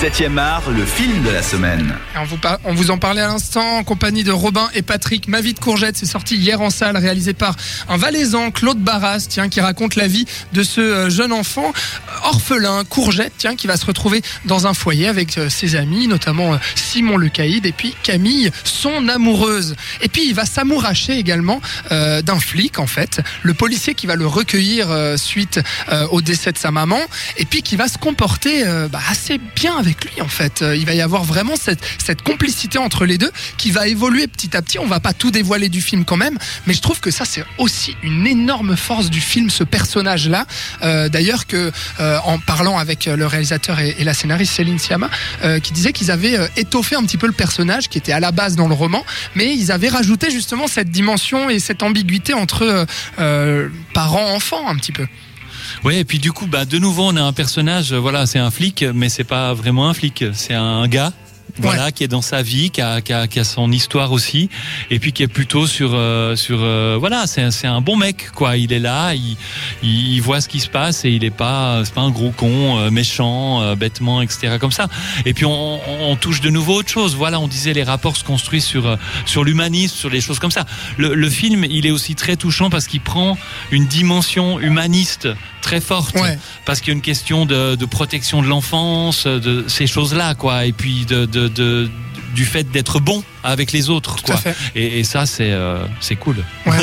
7e art, le film de la semaine. On vous, en parlait à l'instant en compagnie de Robin et Patrick. Ma vie de courgette, c'est sorti hier en salle, réalisé par un Valaisan, Claude Barras, tiens, qui raconte la vie de ce euh, jeune enfant euh, orphelin, courgette, tiens, qui va se retrouver dans un foyer avec euh, ses amis, notamment Simon le Caïd et puis Camille, son amoureuse. Et puis il va s'amouracher également d'un flic, en fait, le policier qui va le recueillir suite au décès de sa maman, et puis qui va se comporter bah, assez bien avec lui en fait. Euh, il va y avoir vraiment cette, complicité entre les deux qui va évoluer petit à petit. On va pas tout dévoiler du film quand même, mais je trouve que ça c'est aussi une énorme force du film, ce personnage-là. Euh, D'ailleurs que euh, en parlant avec le réalisateur et, la scénariste Céline Sciamma, euh, qui disait qu'ils avaient étoffé un petit peu le personnage qui était à la base dans le roman, mais ils avaient rajouté justement cette dimension et cette ambiguïté entre parents-enfants un petit peu. Ouais, et puis du coup, bah, de nouveau, on a un personnage, euh, voilà, c'est un flic, mais c'est pas vraiment un flic, c'est un gars. Voilà, qui est dans sa vie, qui a, qui, a, qui a son histoire aussi, et puis qui est plutôt sur, euh, sur, euh, voilà, c'est un- c'est un bon mec, quoi. Il est là, il, il, il voit ce qui se passe et il est pas, c'est pas un gros con, euh, méchant, euh, bêtement, etc. Comme ça. Et puis on, on, on touche de nouveau autre chose. Voilà, on disait les rapports se construisent sur, euh, sur l'humanisme, sur les choses comme ça. Le, le film, il est aussi très touchant parce qu'il prend une dimension humaniste très forte Ouais. parce qu'il y a une question de, de protection de l'enfance, de ces choses-là, quoi, et puis de, de, de- du fait d'être bon avec les autres, Tout à quoi. fait. Et, et ça, c'est euh, c'est cool. Ouais.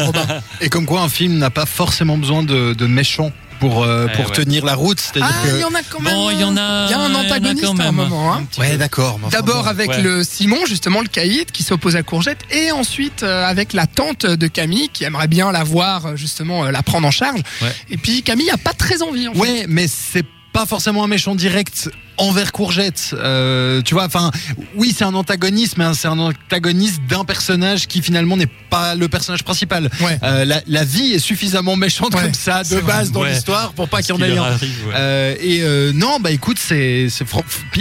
Et comme quoi un film n'a pas forcément besoin de, de méchants pour, euh, Eh pour ouais. tenir la route. Ah, il y en a quand même. Bon, il y en a- Il y a un a antagoniste quand à un même. moment. hein. Ouais, d'accord. D'abord bon. avec Ouais. le Simon, justement le caïd, qui s'oppose à Courgette, et ensuite euh, avec la tante de Camille, qui aimerait bien la voir, euh, justement, euh, la prendre en charge. Ouais. Et puis Camille a pas très envie. En fait. Ouais, mais c'est pas forcément un méchant direct envers Courgette. Euh, tu vois, enfin, oui, c'est un antagoniste, mais c'est un antagoniste d'un personnage qui finalement n'est pas le personnage principal. Ouais. Euh, la, la vie est suffisamment méchante Ouais, comme ça de vrai. base dans Ouais. l'histoire pour pas qu'il y en ait un. arrive. Euh, et non, bah écoute, c'est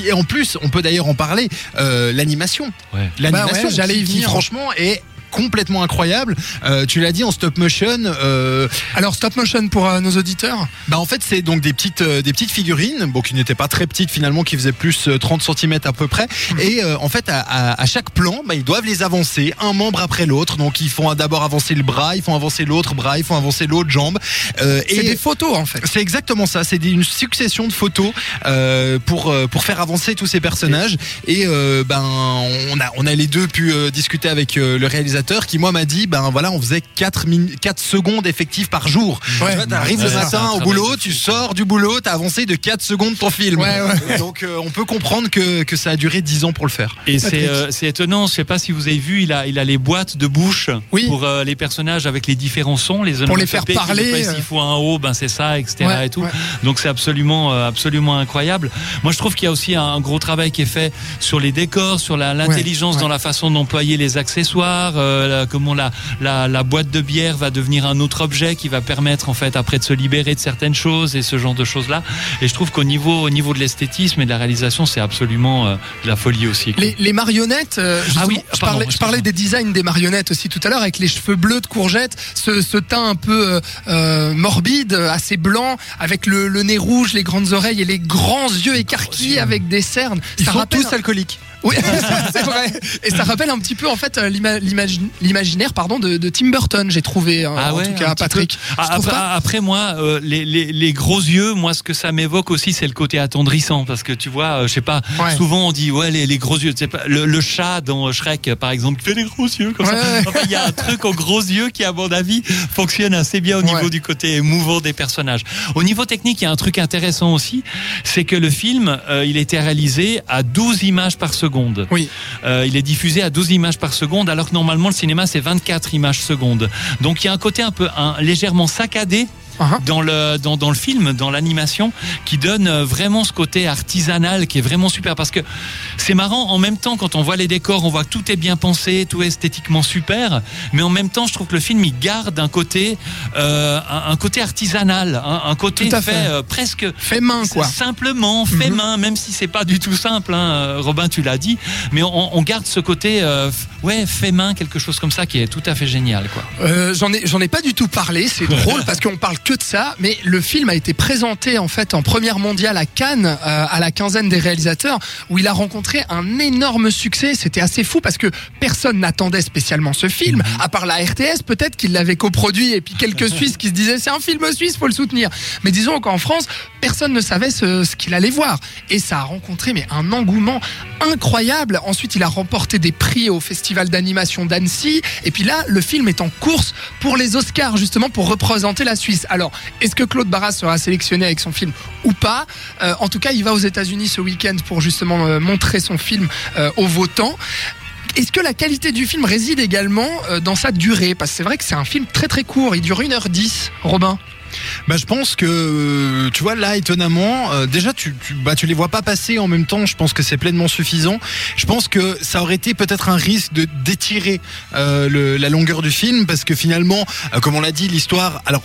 et en plus, on peut d'ailleurs en parler. L'animation, l'animation, Bah j'allais y qui, venir. franchement est complètement incroyable. Euh, tu l'as dit en stop motion. Euh, Alors stop motion pour euh, nos auditeurs. bah en fait c'est donc des petites des petites figurines bon qui n'étaient pas très petites finalement qui faisaient plus euh, 30 cm à peu près et euh, en fait à, à- à chaque plan bah, ils doivent les avancer un membre après l'autre donc ils font d'abord avancer le bras ils font avancer l'autre bras ils font avancer l'autre jambe C'est et des photos en fait. c'est exactement ça, c'est une succession de photos pour pour faire avancer tous ces personnages et ben on a on a les deux pu discuter avec le réalisateur qui moi m'a dit ben voilà on faisait 4 4 secondes effectives par jour. Ouais. Tu vois, t'arrives Ouais, le matin au boulot, tu sors du boulot, t'as avancé de 4 secondes ton film. Ouais, ouais. Donc euh, on peut comprendre que que ça a duré 10 ans pour le faire. Et c'est euh, c'est étonnant, je sais pas si vous avez vu, il a, il a les boîtes de bouche Oui. pour euh, les personnages avec les différents sons, les Pour les faire parler. S'il faut un haut, ben c'est ça, etc. Ouais, et tout. ouais. Donc c'est absolument, euh, absolument incroyable. Moi je trouve qu'il y a aussi un gros travail qui est fait sur les décors, sur l'intelligence ouais. dans la façon d'employer les accessoires, euh, la- comment la, la, la boîte de bière va devenir un autre objet qui va permettre en fait après de se libérer de certaines choses et ce genre de choses là. Et je trouve qu'au niveau, au niveau de l'esthétisme et de la réalisation, c'est absolument euh, de la folie aussi. quoi. Les, les marionnettes, euh, Ah oui, je, pardon, parlais, je parlais des designs des marionnettes aussi tout à l'heure avec les cheveux bleus de courgette, ce, ce teint un peu euh, euh, morbide, assez blanc, avec le, le nez rouge, les grandes oreilles et les grands yeux écarquillés avec des cernes. Ils Ça sont rappelle tous alcooliques. Oui, c'est vrai. Et ça rappelle un petit peu en fait euh, l'ima- l'imagi- l'imaginaire pardon de, de Tim Burton, j'ai trouvé euh, Ah en tout cas Patrick. Ah, après, moi, euh, les, les, les gros yeux, moi, ce que ça m'évoque aussi, c'est le côté attendrissant, parce que tu vois, euh, je sais pas, Ouais. souvent on dit ouais les, les gros yeux, tu sais pas, le, le chat dans Shrek, par exemple, fait des gros yeux comme Ouais, ça. Enfin, il y a un truc aux gros yeux qui, à mon avis, fonctionne assez bien au niveau du côté émouvant des personnages. Au niveau technique, il y a un truc intéressant aussi, c'est que le film, euh, il a été réalisé à 12 images par seconde. Oui. Euh, il est diffusé à 12 images par seconde, alors que normalement le cinéma c'est 24 images secondes. Donc il y a un côté un peu un, légèrement saccadé Uh-huh. dans le dans, dans le film, dans l'animation, qui donne euh, vraiment ce côté artisanal qui est vraiment super. Parce que c'est marrant, en même temps, quand on voit les décors, on voit que tout est bien pensé, tout est esthétiquement super, mais en même temps, je trouve que le film il garde un côté euh, un, un côté artisanal, un, un côté Tout à fait, fait. euh, presque Fait main quoi. Simplement, fait Mhm. main, même si c'est pas du tout simple, hein, Robin, tu l'as dit, mais on, on garde ce côté, euh, f- ouais, fait main, quelque chose comme ça qui est tout à fait génial, quoi. Euh, j'en ai j'en ai pas du tout parlé, c'est drôle parce qu'on parle que de ça, mais le film a été présenté en fait en première mondiale à Cannes euh, à la quinzaine des réalisateurs où il a rencontré un énorme succès. C'était assez fou parce que personne n'attendait spécialement ce film, à part la RTS peut-être qu'il l'avait coproduit et puis quelques Suisses qui se disaient c'est un film suisse, faut le soutenir. Mais disons qu'en France, personne ne savait ce, ce qu'il allait voir et ça a rencontré mais un engouement incroyable. Ensuite, il a remporté des prix au festival d'animation d'Annecy et puis là, le film est en course pour les Oscars justement pour représenter la Suisse. Alors, est-ce que Claude Barras sera sélectionné avec son film ou pas Euh, En tout cas, il va aux États-Unis ce week-end pour justement euh, montrer son film euh, aux votants. Est-ce que la qualité du film réside également dans sa durée? Parce que c'est vrai que c'est un film très très court, il dure 1h10, Robin. Bah, je pense que, tu vois, là, étonnamment, déjà, tu, tu, bah, tu les vois pas passer en même temps. Je pense que c'est pleinement suffisant. Je pense que ça aurait été peut-être un risque de d'étirer la longueur du film parce que finalement, comme on l'a dit, l'histoire, alors.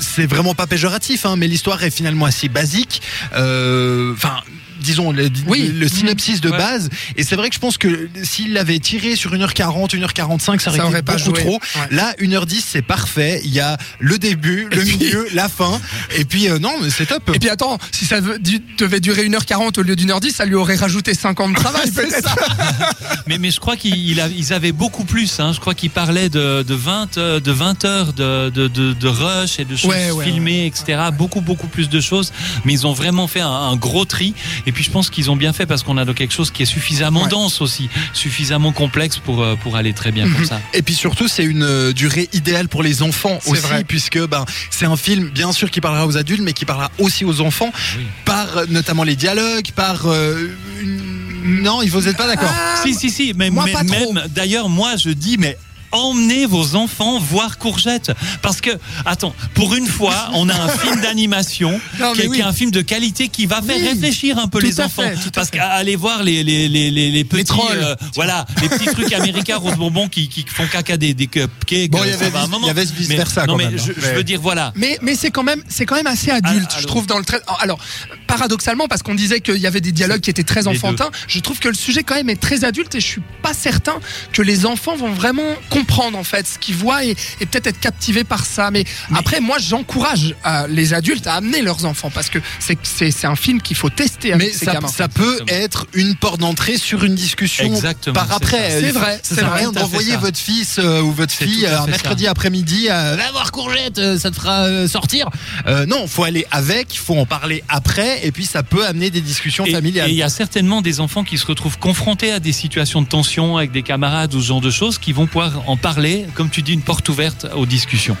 C'est vraiment pas péjoratif, hein, mais l'histoire est finalement assez basique. Euh, Enfin, disons le, Oui. le synopsis de Ouais. base. Et c'est vrai que je pense que s'il l'avait tiré sur 1h40, 1h45, ça aurait, Ça aurait été pas beaucoup joué. trop. Ouais. Là, 1h10, c'est parfait. Il y a le début, le puis- milieu, la fin. Et puis, euh, non, mais c'est top. Et puis attends, si ça devait durer 1h40 au lieu d'une heure 10, ça lui aurait rajouté 5 ans de travail peut-être. Mais, mais je crois qu'ils avaient beaucoup plus. Hein. Je crois qu'ils parlaient de, de 20, euh, de 20 heures de, de, de, de rush et de choses Ouais, ouais, filmées, etc. Beaucoup, beaucoup plus de choses. Mais ils ont vraiment fait un, un gros tri. Et puis je pense qu'ils ont bien fait parce qu'on a quelque chose qui est suffisamment Ouais. dense aussi, suffisamment complexe pour, euh, pour aller très bien comme ça. Et puis surtout, c'est une euh, durée idéale pour les enfants aussi, vrai. puisque ben c'est un film bien sûr qui parlera aux adultes, mais qui parlera aussi aux enfants, Oui. par euh, notamment les dialogues, par euh, une- non, il vous êtes pas d'accord. Ah, Si, si, si, mais, moi, mais pas trop. même, d'ailleurs, moi, je dis, mais emmenez vos enfants voir Courgette. Parce que, attends, pour une fois, on a un film d'animation, Non, qui, mais est- oui. un film de qualité qui va faire Oui. réfléchir un peu Tout les enfants. fait, parce qu'aller voir les, les, les, les, les petits, trolls. euh, voilà, les petits trucs américains rose bonbon qui, qui font caca des, des cupcakes. Bon, il y ça avait va un vice- y avait vice Mais- versa Non, quand mais même, je, hein. je Mais- veux dire, voilà. Mais, mais c'est quand même, c'est quand même assez adulte, Alors, je trouve, dans le trait. Alors, paradoxalement, parce qu'on disait qu'il y avait des dialogues qui étaient très enfantins, je trouve que le sujet quand même est très adulte et je suis pas certain que les enfants vont vraiment comprendre en fait ce qu'ils voient et, et peut-être être captivés par ça. Mais, après, moi, j'encourage euh, les adultes à amener leurs enfants parce que c'est un film qu'il faut tester avec Mais ces ça, gamins. ça peut Exactement. être une porte d'entrée sur une discussion Exactement, par c'est après. C'est vrai, c'est à rien à d'envoyer votre fils euh, ou votre C'est fille à euh, un mercredi après-midi. euh, Va voir Courgette, euh, ça te fera euh, sortir. Euh, non, faut aller avec, faut en parler après, et puis ça peut amener des discussions Et- familiales. Et il y a certainement des enfants qui se retrouvent confrontés à des situations de tension avec des camarades ou ce genre de choses qui vont pouvoir en parler, comme tu dis, une porte ouverte aux discussions.